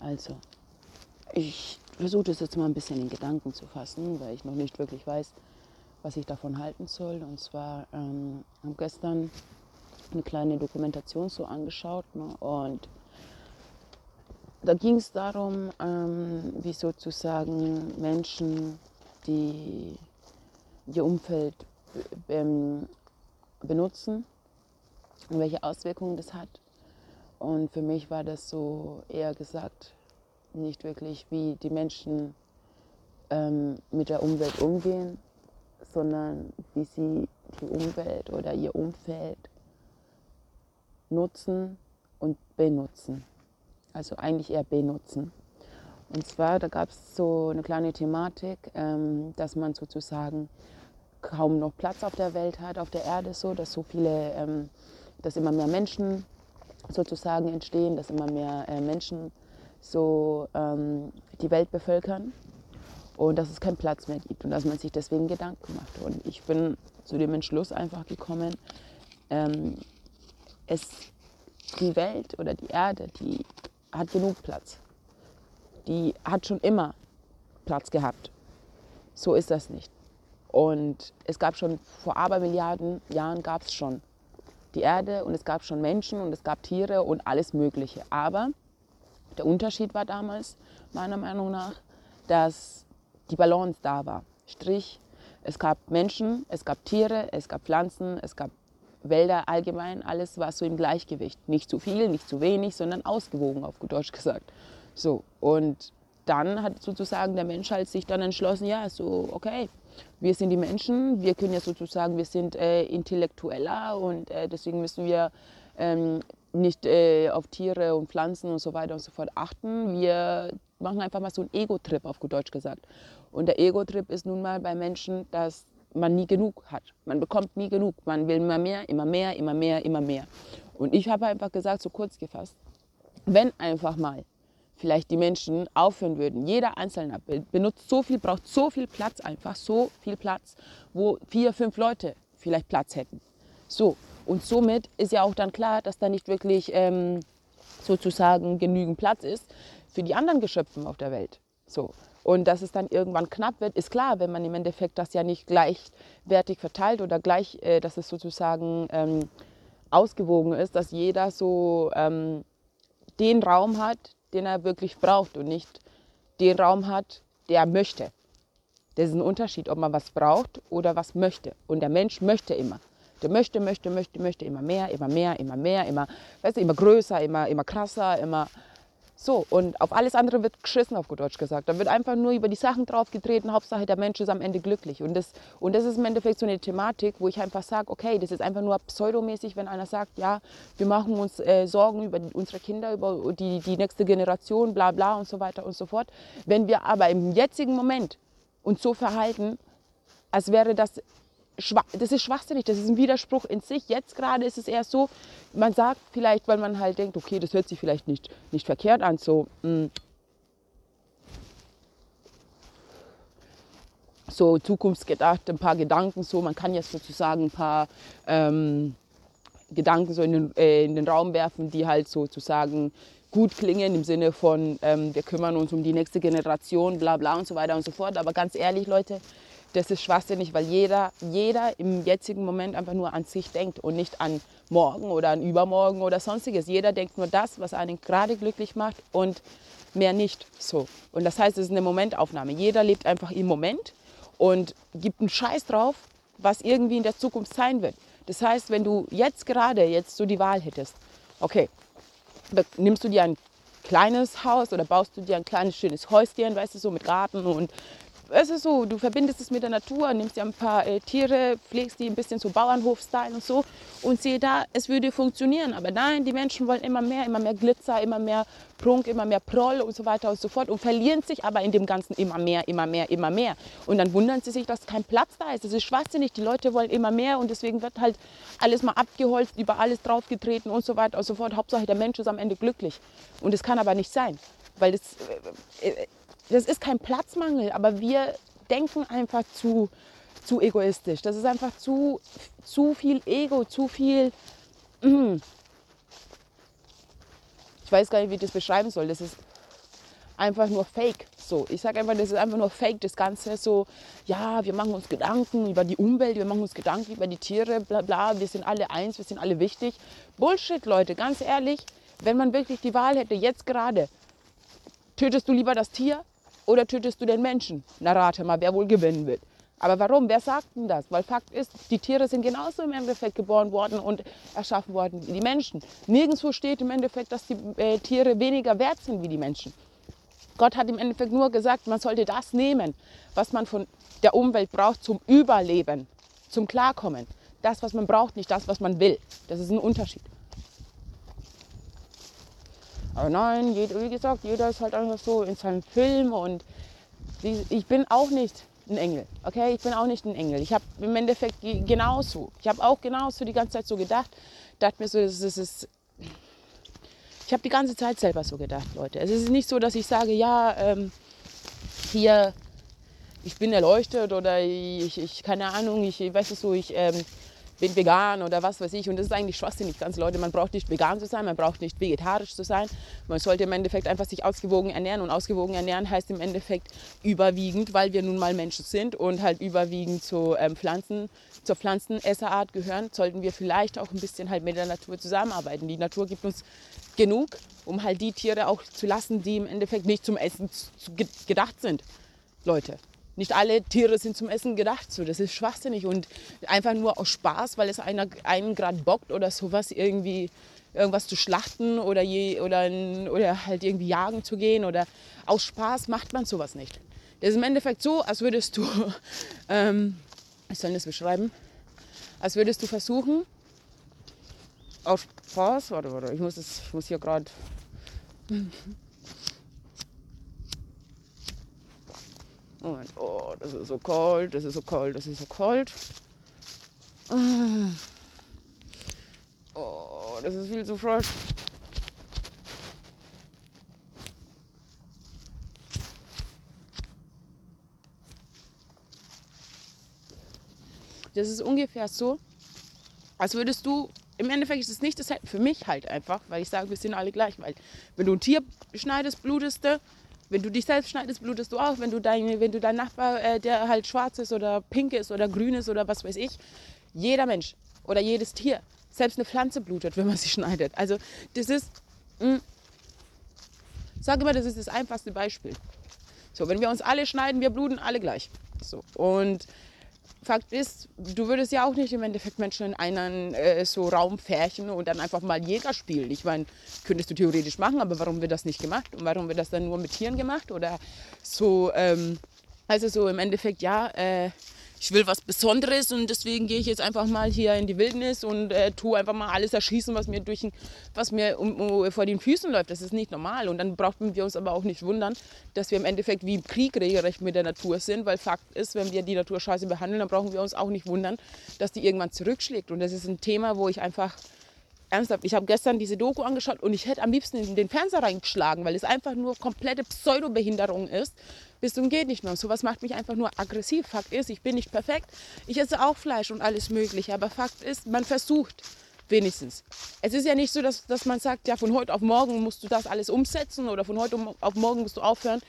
Also, ich versuche das jetzt mal ein bisschen in Gedanken zu fassen, weil ich noch nicht wirklich weiß, was ich davon halten soll. Und zwar ähm, habe gestern eine kleine Dokumentation so angeschaut ne? und da ging es darum, ähm, wie sozusagen Menschen, die ihr Umfeld ähm, benutzen und welche Auswirkungen das hat. Und für mich war das so eher gesagt, nicht wirklich, wie die Menschen ähm, mit der Umwelt umgehen, sondern wie sie die Umwelt oder ihr Umfeld nutzen und benutzen. Also eigentlich eher benutzen. Und zwar, da gab es so eine kleine Thematik, ähm, dass man sozusagen kaum noch Platz auf der Welt hat, auf der Erde so, dass so viele, ähm, dass immer mehr Menschen sozusagen entstehen, dass immer mehr äh, Menschen so ähm, die Welt bevölkern und dass es keinen Platz mehr gibt und dass man sich deswegen Gedanken macht. Und ich bin zu dem Entschluss einfach gekommen, ähm, es, die Welt oder die Erde, die hat genug Platz. Die hat schon immer Platz gehabt. So ist das nicht. Und es gab schon vor Abermilliarden Jahren gab es schon die Erde und es gab schon Menschen und es gab Tiere und alles Mögliche. Aber der Unterschied war damals, meiner Meinung nach, dass die Balance da war. Strich, es gab Menschen, es gab Tiere, es gab Pflanzen, es gab Wälder allgemein, alles war so im Gleichgewicht. Nicht zu viel, nicht zu wenig, sondern ausgewogen, auf gut Deutsch gesagt. So, und dann hat sozusagen der Mensch halt sich dann entschlossen, ja, so, okay, wir sind die Menschen, wir können ja sozusagen, wir sind äh, intellektueller und äh, deswegen müssen wir ähm, nicht äh, auf Tiere und Pflanzen und so weiter und so fort achten. Wir machen einfach mal so einen Ego-Trip, auf gut Deutsch gesagt. Und der Ego-Trip ist nun mal bei Menschen, dass man nie genug hat. Man bekommt nie genug. Man will immer mehr, immer mehr, immer mehr, immer mehr. Und ich habe einfach gesagt, so kurz gefasst, wenn einfach mal vielleicht die Menschen aufhören würden, jeder Einzelne benutzt so viel, braucht so viel Platz, einfach so viel Platz, wo vier, fünf Leute vielleicht Platz hätten. So, und somit ist ja auch dann klar, dass da nicht wirklich ähm, sozusagen genügend Platz ist für die anderen Geschöpfe auf der Welt. So. Und dass es dann irgendwann knapp wird, ist klar, wenn man im Endeffekt das ja nicht gleichwertig verteilt oder gleich, äh, dass es sozusagen ähm, ausgewogen ist, dass jeder so ähm, den Raum hat, den er wirklich braucht und nicht den Raum hat, der er möchte. Das ist ein Unterschied, ob man was braucht oder was möchte. Und der Mensch möchte immer. Der möchte, möchte, möchte, möchte immer mehr, immer mehr, immer mehr, immer, weißt du, immer größer, immer, immer krasser, immer so. Und auf alles andere wird geschissen, auf gut Deutsch gesagt. Da wird einfach nur über die Sachen draufgetreten. Hauptsache, der Mensch ist am Ende glücklich. Und das, und das ist im Endeffekt so eine Thematik, wo ich einfach sage, okay, das ist einfach nur pseudomäßig, wenn einer sagt, ja, wir machen uns äh, Sorgen über unsere Kinder, über die, die nächste Generation, bla bla und so weiter und so fort. Wenn wir aber im jetzigen Moment uns so verhalten, als wäre das das ist schwachsinnig, das ist ein Widerspruch in sich. Jetzt gerade ist es eher so, man sagt vielleicht, weil man halt denkt, okay, das hört sich vielleicht nicht, nicht verkehrt an, so, mh, hm, so zukunftsgedacht, ein paar Gedanken, so, man kann jetzt sozusagen ein paar ähm, Gedanken so in den, äh, in den Raum werfen, die halt sozusagen gut klingen im Sinne von, ähm, wir kümmern uns um die nächste Generation, bla bla und so weiter und so fort. Aber ganz ehrlich, Leute, das ist schwachsinnig, weil jeder, jeder im jetzigen Moment einfach nur an sich denkt und nicht an morgen oder an übermorgen oder sonstiges. Jeder denkt nur das, was einen gerade glücklich macht und mehr nicht so. Und das heißt, es ist eine Momentaufnahme. Jeder lebt einfach im Moment und gibt einen Scheiß drauf, was irgendwie in der Zukunft sein wird. Das heißt, wenn du jetzt gerade jetzt so die Wahl hättest, okay, nimmst du dir ein kleines Haus oder baust du dir ein kleines schönes Häuschen, weißt du, so mit Garten und es ist so, du verbindest es mit der Natur, nimmst dir ein paar äh, Tiere, pflegst die ein bisschen so Bauernhof-Style und so und sehe da, es würde funktionieren. Aber nein, die Menschen wollen immer mehr, immer mehr Glitzer, immer mehr Prunk, immer mehr Proll und so weiter und so fort und verlieren sich aber in dem Ganzen immer mehr, immer mehr, immer mehr. Und dann wundern sie sich, dass kein Platz da ist. Das ist schwachsinnig, die Leute wollen immer mehr und deswegen wird halt alles mal abgeholzt, über alles draufgetreten und so weiter und so fort. Hauptsache der Mensch ist am Ende glücklich. Und das kann aber nicht sein, weil das... Äh, äh, das ist kein Platzmangel, aber wir denken einfach zu, zu egoistisch. Das ist einfach zu, zu viel Ego, zu viel. Mm. Ich weiß gar nicht, wie ich das beschreiben soll. Das ist, einfach nur Fake. So, ich sage einfach, das ist einfach nur Fake. Das Ganze so, ja, wir machen uns Gedanken über die Umwelt, wir machen uns Gedanken über die Tiere, bla bla. Wir sind alle eins, wir sind alle wichtig. Bullshit, Leute, ganz ehrlich. Wenn man wirklich die Wahl hätte, jetzt gerade, tötest du lieber das Tier oder tötest du den Menschen? Na rate mal, wer wohl gewinnen wird. Aber warum? Wer sagt denn das? Weil Fakt ist, die Tiere sind genauso im Endeffekt geboren worden und erschaffen worden wie die Menschen. Nirgendwo steht im Endeffekt, dass die äh, Tiere weniger wert sind wie die Menschen. Gott hat im Endeffekt nur gesagt, man sollte das nehmen, was man von der Umwelt braucht zum Überleben, zum Klarkommen. Das, was man braucht, nicht das, was man will. Das ist ein Unterschied. Aber nein, wie gesagt, jeder ist halt einfach so in seinem Film und ich bin auch nicht ein Engel. Okay, ich bin auch nicht ein Engel. Ich habe im Endeffekt genauso. Ich habe auch genauso die ganze Zeit so gedacht. Dachte mir so, das ist. Ich habe die ganze Zeit selber so gedacht, Leute. Es ist nicht so, dass ich sage, ja, ähm, hier, ich bin erleuchtet oder ich, ich keine Ahnung, ich weiß es so, ich ähm, bin vegan oder was weiß ich. Und das ist eigentlich schwachsinnig, ganz Leute. Man braucht nicht vegan zu sein, man braucht nicht vegetarisch zu sein. Man sollte im Endeffekt einfach sich ausgewogen ernähren. Und ausgewogen ernähren heißt im Endeffekt überwiegend, weil wir nun mal Menschen sind und halt überwiegend zu ähm, Pflanzen, zur Pflanzenesserart gehören, sollten wir vielleicht auch ein bisschen halt mit der Natur zusammenarbeiten. Die Natur gibt uns genug, um halt die Tiere auch zu lassen, die im Endeffekt nicht zum Essen gedacht sind. Leute. Nicht alle Tiere sind zum Essen gedacht. So, das ist schwachsinnig und einfach nur aus Spaß, weil es einer, einen gerade bockt oder sowas irgendwie irgendwas zu schlachten oder, je, oder, oder halt irgendwie jagen zu gehen oder aus Spaß macht man sowas nicht. Das ist im Endeffekt so, als würdest du, ähm, ich soll das beschreiben, als würdest du versuchen, aus Spaß, warte, warte, ich muss, das, ich muss hier gerade Moment, oh, das ist so kalt, das ist so kalt, das ist so kalt. Oh, das ist viel zu frisch. Das ist ungefähr so, als würdest du, im Endeffekt ist es nicht dasselbe, für mich halt einfach, weil ich sage, wir sind alle gleich, weil wenn du ein Tier schneidest, blutest du, wenn du dich selbst schneidest, blutest du auch. Wenn du, dein, wenn du dein Nachbar, äh, der halt schwarz ist oder pink ist oder grün ist oder was weiß ich, jeder Mensch oder jedes Tier, selbst eine Pflanze blutet, wenn man sie schneidet. Also das ist, mh, hm, sage immer, das ist das einfachste Beispiel. So, wenn wir uns alle schneiden, wir bluten alle gleich. So, und Fakt ist, du würdest ja auch nicht im Endeffekt Menschen in einen äh, so Raum färchen und dann einfach mal Jäger spielen. Ich meine, könntest du theoretisch machen, aber warum wird das nicht gemacht? Und warum wird das dann nur mit Tieren gemacht? Oder so, ähm, also so im Endeffekt, ja, äh, ich will was Besonderes und deswegen gehe ich jetzt einfach mal hier in die Wildnis und äh, tue einfach mal alles erschießen, was mir, durch, was mir um, um, vor den Füßen läuft. Das ist nicht normal. Und dann brauchen wir uns aber auch nicht wundern, dass wir im Endeffekt wie im Krieg regelrecht mit der Natur sind, weil Fakt ist, wenn wir die Natur scheiße behandeln, dann brauchen wir uns auch nicht wundern, dass die irgendwann zurückschlägt. Und das ist ein Thema, wo ich einfach ernsthaft, ich habe gestern diese Doku angeschaut und ich hätte am liebsten in den Fernseher reingeschlagen, weil es einfach nur komplette Pseudobehinderung ist. Bis zum geht nicht mehr. Und sowas macht mich einfach nur aggressiv. Fakt ist, ich bin nicht perfekt. Ich esse auch Fleisch und alles Mögliche. Aber Fakt ist, man versucht wenigstens. Es ist ja nicht so, dass, dass man sagt, ja, von heute auf morgen musst du das alles umsetzen oder von heute auf morgen musst du aufhören,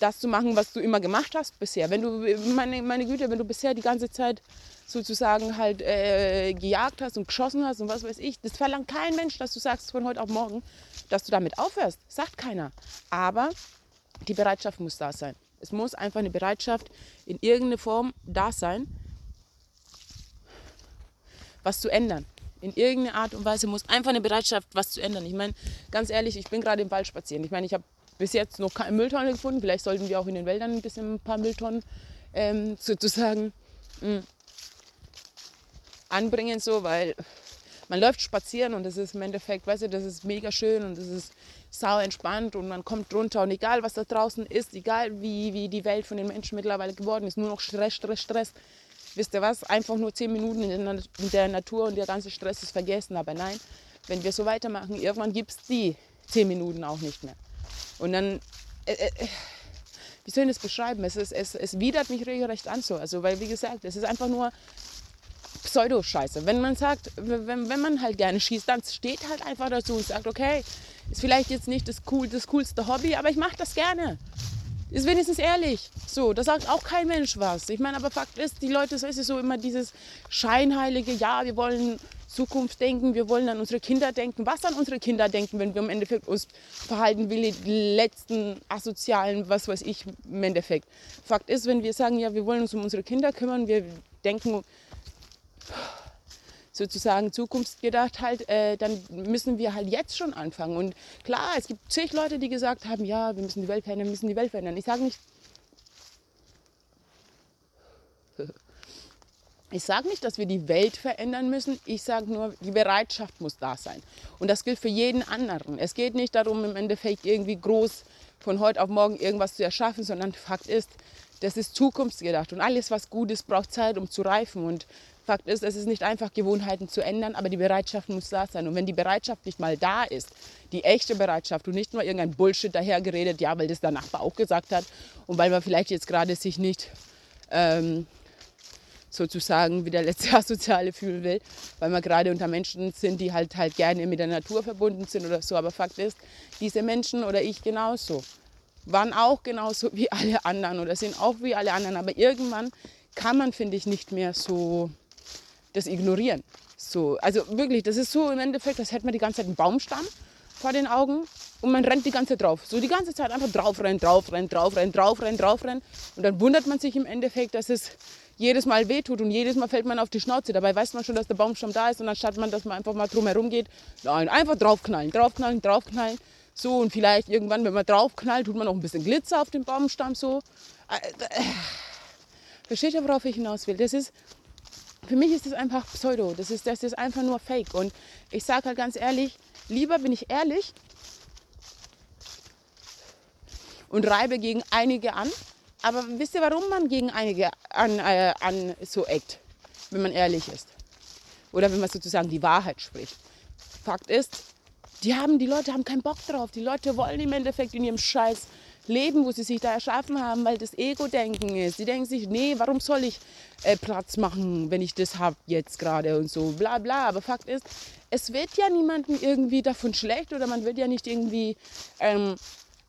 das zu machen, was du immer gemacht hast bisher. Wenn du, meine, meine Güte, wenn du bisher die ganze Zeit sozusagen halt äh, gejagt hast und geschossen hast und was weiß ich, das verlangt kein Mensch, dass du sagst von heute auf morgen, dass du damit aufhörst. Sagt keiner. Aber die Bereitschaft muss da sein. Es muss einfach eine Bereitschaft in irgendeiner Form da sein, was zu ändern. In irgendeiner Art und Weise muss einfach eine Bereitschaft, was zu ändern. Ich meine, ganz ehrlich, ich bin gerade im Wald spazieren. Ich meine, ich habe bis jetzt noch keine Mülltonne gefunden. Vielleicht sollten wir auch in den Wäldern ein bisschen ein paar Mülltonnen ähm, sozusagen mh, mm, anbringen, so, weil man läuft spazieren und das ist im Endeffekt, weißt du, das ist mega schön und das ist sau entspannt und man kommt runter und egal was da draußen ist, egal wie, wie die Welt von den Menschen mittlerweile geworden ist, nur noch Stress, Stress, Stress. Wisst ihr was? Einfach nur zehn Minuten in der Natur und der ganze Stress ist vergessen. Aber nein, wenn wir so weitermachen, irgendwann gibt es die zehn Minuten auch nicht mehr. Und dann, äh, äh, wie soll ich das beschreiben? Es, ist, es, es widert mich regelrecht an so. Also, weil, wie gesagt, es ist einfach nur Pseudo-Scheiße. Wenn man sagt, wenn, wenn man halt gerne schießt, dann steht halt einfach dazu und sagt, okay, Ist vielleicht jetzt nicht das, cool, das coolste Hobby, aber ich mache das gerne. Ist wenigstens ehrlich. So, da sagt auch kein Mensch was. Ich meine, aber Fakt ist, die Leute, so ist so immer dieses scheinheilige, ja, wir wollen Zukunft denken, wir wollen an unsere Kinder denken. Was an unsere Kinder denken, wenn wir im Endeffekt uns verhalten wie die letzten asozialen, was weiß ich, im Endeffekt. Fakt ist, wenn wir sagen, ja, wir wollen uns um unsere Kinder kümmern, wir denken sozusagen zukunftsgedacht halt, äh, dann müssen wir halt jetzt schon anfangen. Und klar, es gibt zig Leute, die gesagt haben, ja, wir müssen die Welt verändern, wir müssen die Welt verändern. Ich sage nicht, ich sage nicht, dass wir die Welt verändern müssen. Ich sage nur, die Bereitschaft muss da sein. Und das gilt für jeden anderen. Es geht nicht darum, im Endeffekt irgendwie groß von heute auf morgen irgendwas zu erschaffen, sondern Fakt ist, das ist zukunftsgedacht. Und alles, was gut ist, braucht Zeit, um zu reifen. Und Fakt ist, es ist nicht einfach, Gewohnheiten zu ändern, aber die Bereitschaft muss da sein. Und wenn die Bereitschaft nicht mal da ist, die echte Bereitschaft und nicht nur irgendein Bullshit dahergeredet, ja, weil das der Nachbar auch gesagt hat und weil man vielleicht jetzt gerade sich nicht ähm, sozusagen wie der letzte Asoziale fühlen will, weil wir gerade unter Menschen sind, die halt halt gerne mit der Natur verbunden sind oder so. Aber Fakt ist, diese Menschen oder ich genauso waren auch genauso wie alle anderen oder sind auch wie alle anderen. Aber irgendwann kann man, finde ich, nicht mehr so das ignorieren. So, also wirklich, das ist so im Endeffekt, als hätte man die ganze Zeit einen Baumstamm vor den Augen und man rennt die ganze Zeit drauf. So die ganze Zeit einfach draufrennen, draufrennen, draufrennen, draufrennen, draufrennen. Und dann wundert man sich im Endeffekt, dass es jedes Mal wehtut und jedes Mal fällt man auf die Schnauze. Dabei weiß man schon, dass der Baumstamm da ist und anstatt man, dass man einfach mal drumherum geht, nein, einfach draufknallen, draufknallen, draufknallen. So und vielleicht irgendwann, wenn man draufknallt, tut man noch ein bisschen Glitzer auf dem Baumstamm so. Äh, äh, versteht ihr, worauf ich hinaus will? Das ist, für mich ist das einfach Pseudo. Das ist, das ist einfach nur Fake. Und ich sage halt ganz ehrlich, lieber bin ich ehrlich und reibe gegen einige an. Aber wisst ihr, warum man gegen einige an, äh, an so eckt, wenn man ehrlich ist? Oder wenn man sozusagen die Wahrheit spricht. Fakt ist, die, haben, die Leute haben keinen Bock drauf. Die Leute wollen im Endeffekt in ihrem Scheiß Leben, wo sie sich da erschaffen haben, weil das Ego-Denken ist. Die denken sich, nee, warum soll ich äh, Platz machen, wenn ich das habe jetzt gerade und so, bla bla. Aber Fakt ist, es wird ja niemandem irgendwie davon schlecht oder man wird ja nicht irgendwie, ähm,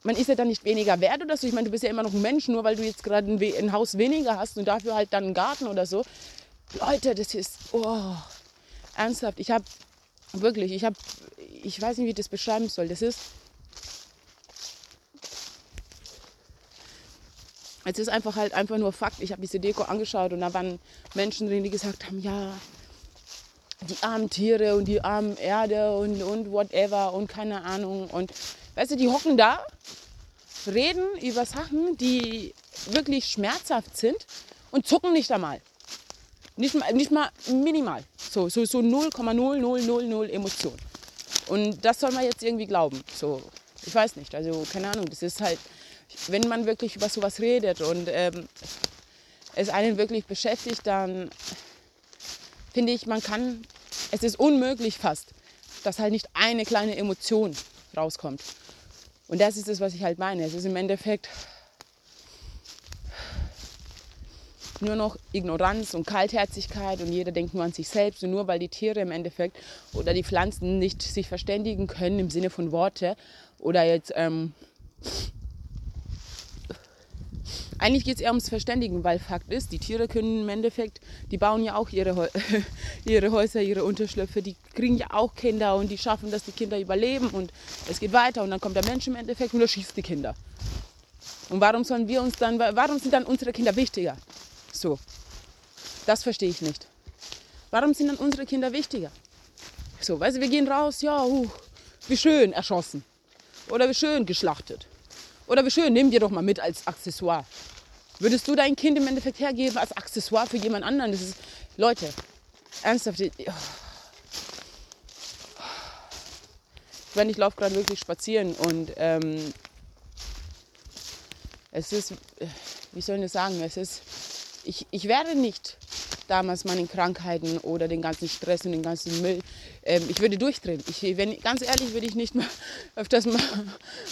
man ist ja dann nicht weniger wert oder so. Ich meine, du bist ja immer noch ein Mensch, nur weil du jetzt gerade ein, ein, Haus weniger hast und dafür halt dann einen Garten oder so. Leute, das ist, oh, ernsthaft, ich habe wirklich, ich habe, ich weiß nicht, wie ich das beschreiben soll. Das ist, es ist einfach halt einfach nur Fakt. Ich habe diese Deko angeschaut und da waren Menschen drin, die gesagt haben, ja, die armen Tiere und die armen Erde und, und whatever und keine Ahnung. Und weißt du, die hocken da, reden über Sachen, die wirklich schmerzhaft sind und zucken nicht einmal. Nicht, nicht mal minimal. So, so, so 0,0000 Emotion. Und das soll man jetzt irgendwie glauben. So, ich weiß nicht. Also, keine Ahnung. Das ist halt, wenn man wirklich über sowas redet und ähm, es einen wirklich beschäftigt, dann finde ich, man kann, es ist unmöglich fast, dass halt nicht eine kleine Emotion rauskommt. Und das ist es, was ich halt meine. Es ist im Endeffekt nur noch Ignoranz und Kaltherzigkeit und jeder denkt nur an sich selbst und nur weil die Tiere im Endeffekt oder die Pflanzen nicht sich verständigen können im Sinne von Worte oder jetzt ähm, eigentlich geht es eher ums Verständigen, weil Fakt ist, die Tiere können im Endeffekt, die bauen ja auch ihre, ihre Häuser, ihre Unterschlüpfe, die kriegen ja auch Kinder und die schaffen, dass die Kinder überleben und es geht weiter und dann kommt der Mensch im Endeffekt und erschießt die Kinder. Und warum sollen wir uns dann, warum sind dann unsere Kinder wichtiger? So, das verstehe ich nicht. Warum sind dann unsere Kinder wichtiger? So, weißt du, wir gehen raus, ja, uh, wie schön erschossen oder wie schön geschlachtet. Oder wie schön, nimm dir doch mal mit als Accessoire. Würdest du dein Kind im Endeffekt hergeben als Accessoire für jemand anderen? Das ist, Leute, ernsthaft. Ich, oh. meine, ich laufe gerade wirklich spazieren und ähm, es ist, wie soll ich das sagen, es ist, ich, ich werde nicht damals meinen Krankheiten oder den ganzen Stress und den ganzen Müll. Ähm, ich würde durchdrehen. Ich, wenn, ganz ehrlich würde ich nicht mal öfters mal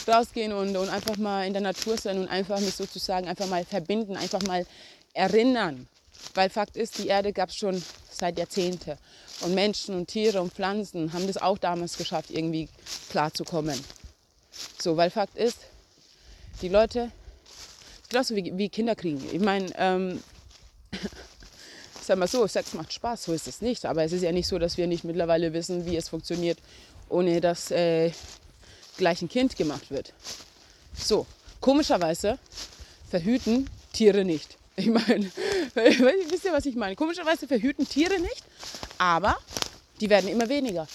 rausgehen und, und einfach mal in der Natur sein und einfach mich sozusagen einfach mal verbinden, einfach mal erinnern. Weil Fakt ist, die Erde gab es schon seit Jahrzehnten. Und Menschen und Tiere und Pflanzen haben das auch damals geschafft, irgendwie klarzukommen. So, weil Fakt ist, die Leute, genauso wie, wie Kinder kriegen. Ich meine, ähm, sag mal so, Sex macht Spaß, so ist es nicht. Aber es ist ja nicht so, dass wir nicht mittlerweile wissen, wie es funktioniert, ohne dass äh, gleich ein Kind gemacht wird. So, komischerweise verhüten Tiere nicht. Ich meine, wisst ihr, was ich meine? Komischerweise verhüten Tiere nicht, aber die werden immer weniger.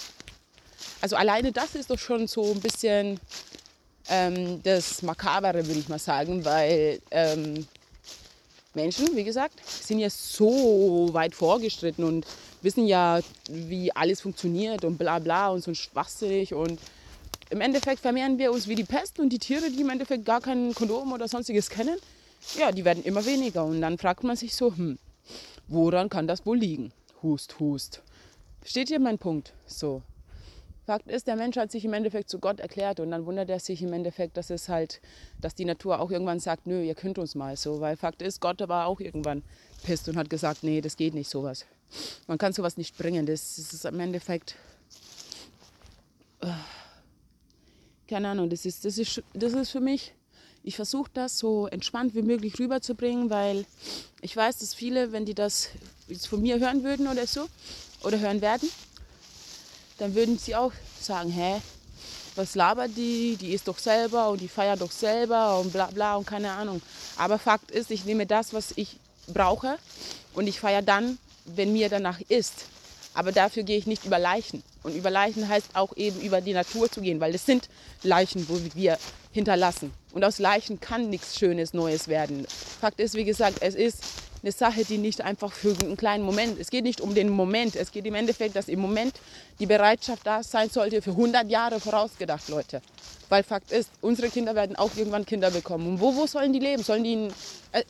Also alleine das ist doch schon so ein bisschen ähm, das Makabere, würde ich mal sagen, weil ähm, Menschen, wie gesagt, sind ja so weit vorgeschritten und wissen ja, wie alles funktioniert und bla bla und so schwachsinnig und im Endeffekt vermehren wir uns wie die Pest und die Tiere, die im Endeffekt gar kein Kondom oder sonstiges kennen, ja, die werden immer weniger. Und dann fragt man sich so, hm, woran kann das wohl liegen? Hust, hust. Steht hier mein Punkt? So. Fakt ist, der Mensch hat sich im Endeffekt zu Gott erklärt und dann wundert er sich im Endeffekt, dass es halt, dass die Natur auch irgendwann sagt, nö, ihr könnt uns mal so, weil Fakt ist, Gott war auch irgendwann pisst und hat gesagt, nee, das geht nicht sowas. Man kann sowas nicht bringen. Das, das ist im Endeffekt, äh, keine Ahnung, das ist, das ist, das ist für mich ich versuche das so entspannt wie möglich rüberzubringen, weil ich weiß, dass viele, wenn die das jetzt von mir hören würden oder so, oder hören werden, dann würden sie auch sagen, hä, was labert die, die ist doch selber und die feiert doch selber und bla bla und keine Ahnung. Aber Fakt ist, ich nehme das, was ich brauche und ich feiere dann, wenn mir danach ist. Aber dafür gehe ich nicht über Leichen. Und über Leichen heißt auch eben über die Natur zu gehen, weil es sind Leichen, wo wir hinterlassen. Und aus Leichen kann nichts Schönes, Neues werden. Fakt ist, wie gesagt, es ist eine Sache, die nicht einfach für einen kleinen Moment, es geht nicht um den Moment, es geht im Endeffekt, dass im Moment die Bereitschaft da sein sollte für 100 Jahre vorausgedacht, Leute. Weil Fakt ist, unsere Kinder werden auch irgendwann Kinder bekommen. Und wo, wo sollen die leben? Sollen die in, äh,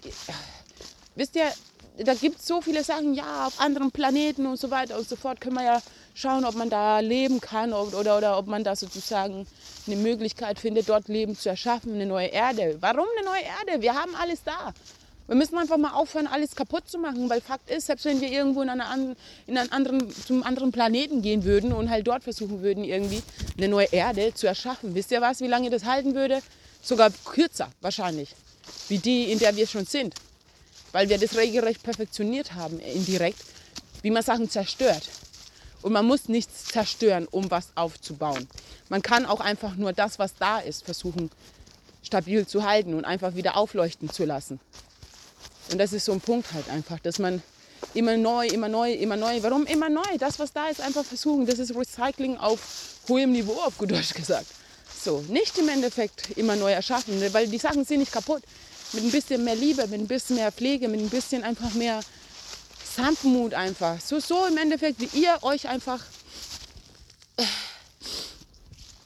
wisst ihr, da gibt es so viele Sachen, ja, auf anderen Planeten und so weiter und so fort können wir ja schauen, ob man da leben kann oder, oder, oder ob man da sozusagen eine Möglichkeit findet, dort Leben zu erschaffen, eine neue Erde. Warum eine neue Erde? Wir haben alles da. Wir müssen einfach mal aufhören, alles kaputt zu machen, weil Fakt ist, selbst wenn wir irgendwo in, eine, in einen anderen, zum anderen Planeten gehen würden und halt dort versuchen würden, irgendwie eine neue Erde zu erschaffen, wisst ihr was, wie lange das halten würde? Sogar kürzer wahrscheinlich, wie die, in der wir schon sind. Weil wir das regelrecht perfektioniert haben, indirekt, wie man Sachen zerstört. Und man muss nichts zerstören, um was aufzubauen. Man kann auch einfach nur das, was da ist, versuchen stabil zu halten und einfach wieder aufleuchten zu lassen. Und das ist so ein Punkt halt einfach, dass man immer neu, immer neu, immer neu. Warum immer neu? Das, was da ist, einfach versuchen. Das ist Recycling auf hohem Niveau, auf gut Deutsch gesagt. So, nicht im Endeffekt immer neu erschaffen, weil die Sachen sind nicht kaputt. Mit ein bisschen mehr Liebe, mit ein bisschen mehr Pflege, mit ein bisschen einfach mehr Sanftmut einfach. So, so im Endeffekt, wie ihr euch einfach,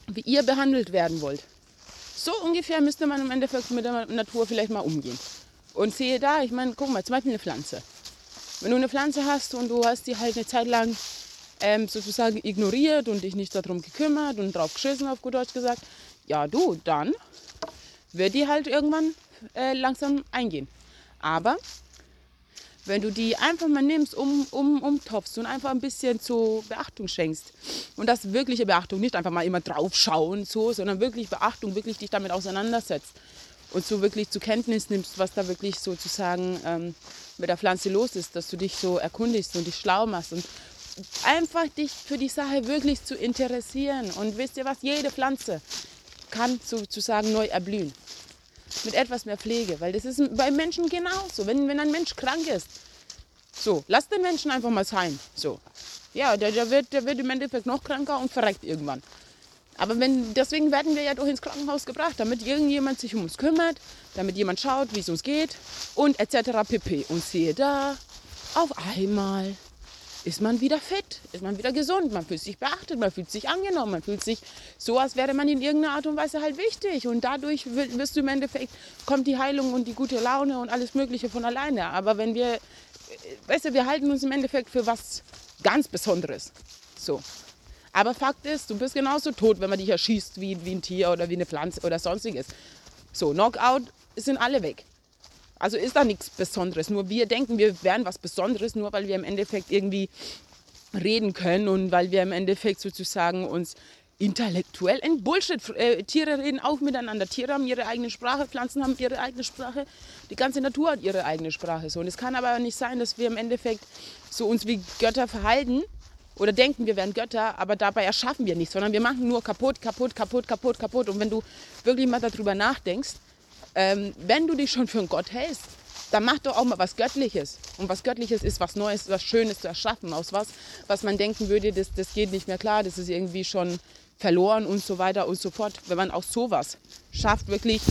wie ihr behandelt werden wollt. So ungefähr müsste man im Endeffekt mit der Natur vielleicht mal umgehen. Und sehe da, ich meine, guck mal, zum Beispiel eine Pflanze. Wenn du eine Pflanze hast und du hast die halt eine Zeit lang ähm, sozusagen ignoriert und dich nicht darum gekümmert und drauf geschissen, auf gut Deutsch gesagt, ja du, dann wird die halt irgendwann äh, langsam eingehen. Aber wenn du die einfach mal nimmst, um, um, umtopfst und einfach ein bisschen zu Beachtung schenkst. Und das wirkliche Beachtung, nicht einfach mal immer draufschauen, so, sondern wirklich Beachtung, wirklich dich damit auseinandersetzt und so wirklich zur Kenntnis nimmst, was da wirklich sozusagen ähm, mit der Pflanze los ist, dass du dich so erkundigst und dich schlau machst und einfach dich für die Sache wirklich zu interessieren. Und wisst ihr was, jede Pflanze kann sozusagen neu erblühen mit etwas mehr Pflege, weil das ist bei Menschen genauso. Wenn, wenn ein Mensch krank ist, so, lass den Menschen einfach mal sein. So. Ja, der, der, wird, der wird im Endeffekt noch kranker und verreckt irgendwann. Aber wenn, deswegen werden wir ja doch ins Krankenhaus gebracht, damit irgendjemand sich um uns kümmert, damit jemand schaut, wie es uns geht und etc. pp. Und siehe da, auf einmal ist man wieder fit, ist man wieder gesund, man fühlt sich beachtet, man fühlt sich angenommen, man fühlt sich so, als wäre man in irgendeiner Art und Weise halt wichtig. Und dadurch wirst du im Endeffekt, kommt die Heilung und die gute Laune und alles Mögliche von alleine. Aber wenn wir, weißt du, wir halten uns im Endeffekt für was ganz Besonderes. So. Aber Fakt ist, du bist genauso tot, wenn man dich erschießt wie, wie ein Tier oder wie eine Pflanze oder sonstiges. So, Knockout sind alle weg. Also ist da nichts Besonderes. Nur wir denken, wir wären was Besonderes, nur weil wir im Endeffekt irgendwie reden können und weil wir im Endeffekt sozusagen uns intellektuell ein Bullshit. Äh, Tiere reden auch miteinander. Tiere haben ihre eigene Sprache, Pflanzen haben ihre eigene Sprache, die ganze Natur hat ihre eigene Sprache. So. Und es kann aber nicht sein, dass wir im Endeffekt so uns wie Götter verhalten oder denken, wir wären Götter, aber dabei erschaffen wir nichts, sondern wir machen nur kaputt, kaputt, kaputt, kaputt, kaputt. Und wenn du wirklich mal darüber nachdenkst, ähm, wenn du dich schon für einen Gott hältst, dann mach doch auch mal was Göttliches. Und was Göttliches ist was Neues, was Schönes zu erschaffen. Aus was, was man denken würde, das, das geht nicht mehr klar, das ist irgendwie schon verloren und so weiter und so fort. Wenn man auch sowas schafft, wirklich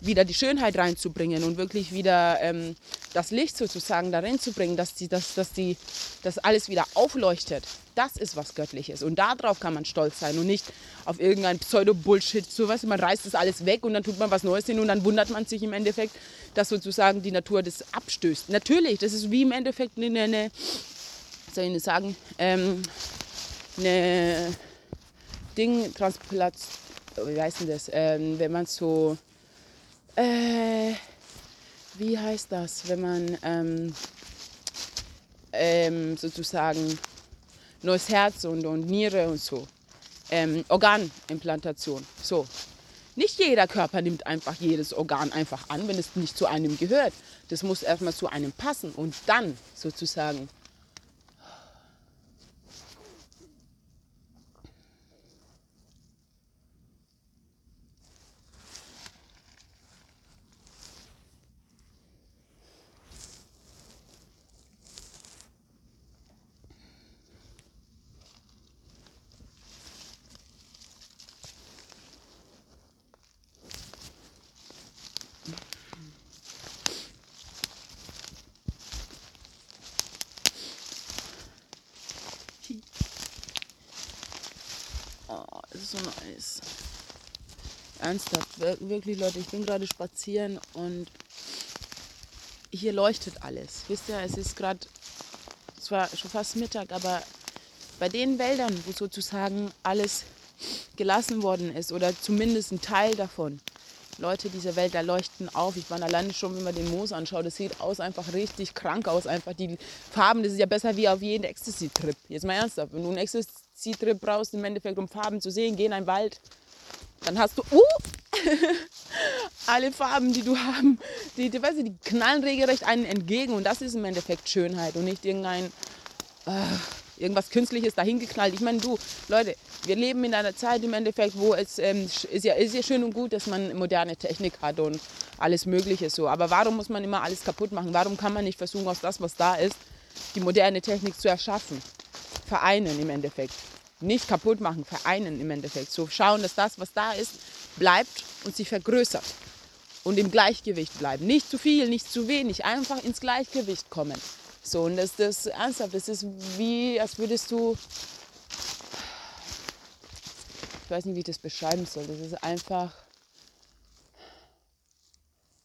wieder die Schönheit reinzubringen und wirklich wieder ähm, das Licht sozusagen da reinzubringen, dass, die, dass, dass, die, dass alles wieder aufleuchtet, das ist was Göttliches. Und darauf kann man stolz sein und nicht auf irgendein Pseudo-Bullshit. So was, man reißt das alles weg und dann tut man was Neues hin und dann wundert man sich im Endeffekt, dass sozusagen die Natur das abstößt. Natürlich, das ist wie im Endeffekt eine, eine soll ich sagen, ähm, eine Ding, Transplantation, wie heißt denn das, ähm, wenn man so, äh, wie heißt das, wenn man ähm, ähm, sozusagen neues Herz und, und Niere und so, ähm, Organimplantation, so. Nicht jeder Körper nimmt einfach jedes Organ einfach an, wenn es nicht zu einem gehört. Das muss erstmal zu einem passen und dann sozusagen so nice. Ernsthaft, wirklich Leute, ich bin gerade spazieren und hier leuchtet alles. Wisst ihr, es ist gerade zwar schon fast Mittag, aber bei den Wäldern, wo sozusagen alles gelassen worden ist oder zumindest ein Teil davon, Leute dieser Welt, da leuchten auf. Ich war alleine schon, wenn man den Moos anschaut, das sieht aus einfach richtig krank aus. Einfach die Farben, das ist ja besser wie auf jeden Ecstasy-Trip. Jetzt mal ernsthaft, wenn du einen Ecstasy-Trip brauchst, im Endeffekt, um Farben zu sehen, geh in einen Wald. Dann hast du, uh, alle Farben, die du haben, die, die, weißt du, die knallen regelrecht einen entgegen. Und das ist im Endeffekt Schönheit und nicht irgendein, äh, irgendwas Künstliches dahingeknallt. Ich meine, du, Leute, wir leben in einer Zeit im Endeffekt, wo es ähm, ist, ja, ist ja schön und gut, dass man moderne Technik hat und alles Mögliche so. Aber warum muss man immer alles kaputt machen? Warum kann man nicht versuchen, aus das, was da ist, die moderne Technik zu erschaffen? Vereinen im Endeffekt. Nicht kaputt machen, vereinen im Endeffekt. So schauen, dass das, was da ist, bleibt und sich vergrößert. Und im Gleichgewicht bleiben. Nicht zu viel, nicht zu wenig. Einfach ins Gleichgewicht kommen. So, und das, das ernsthaft, das ist wie, als würdest du, ich weiß nicht, wie ich das beschreiben soll, das ist einfach,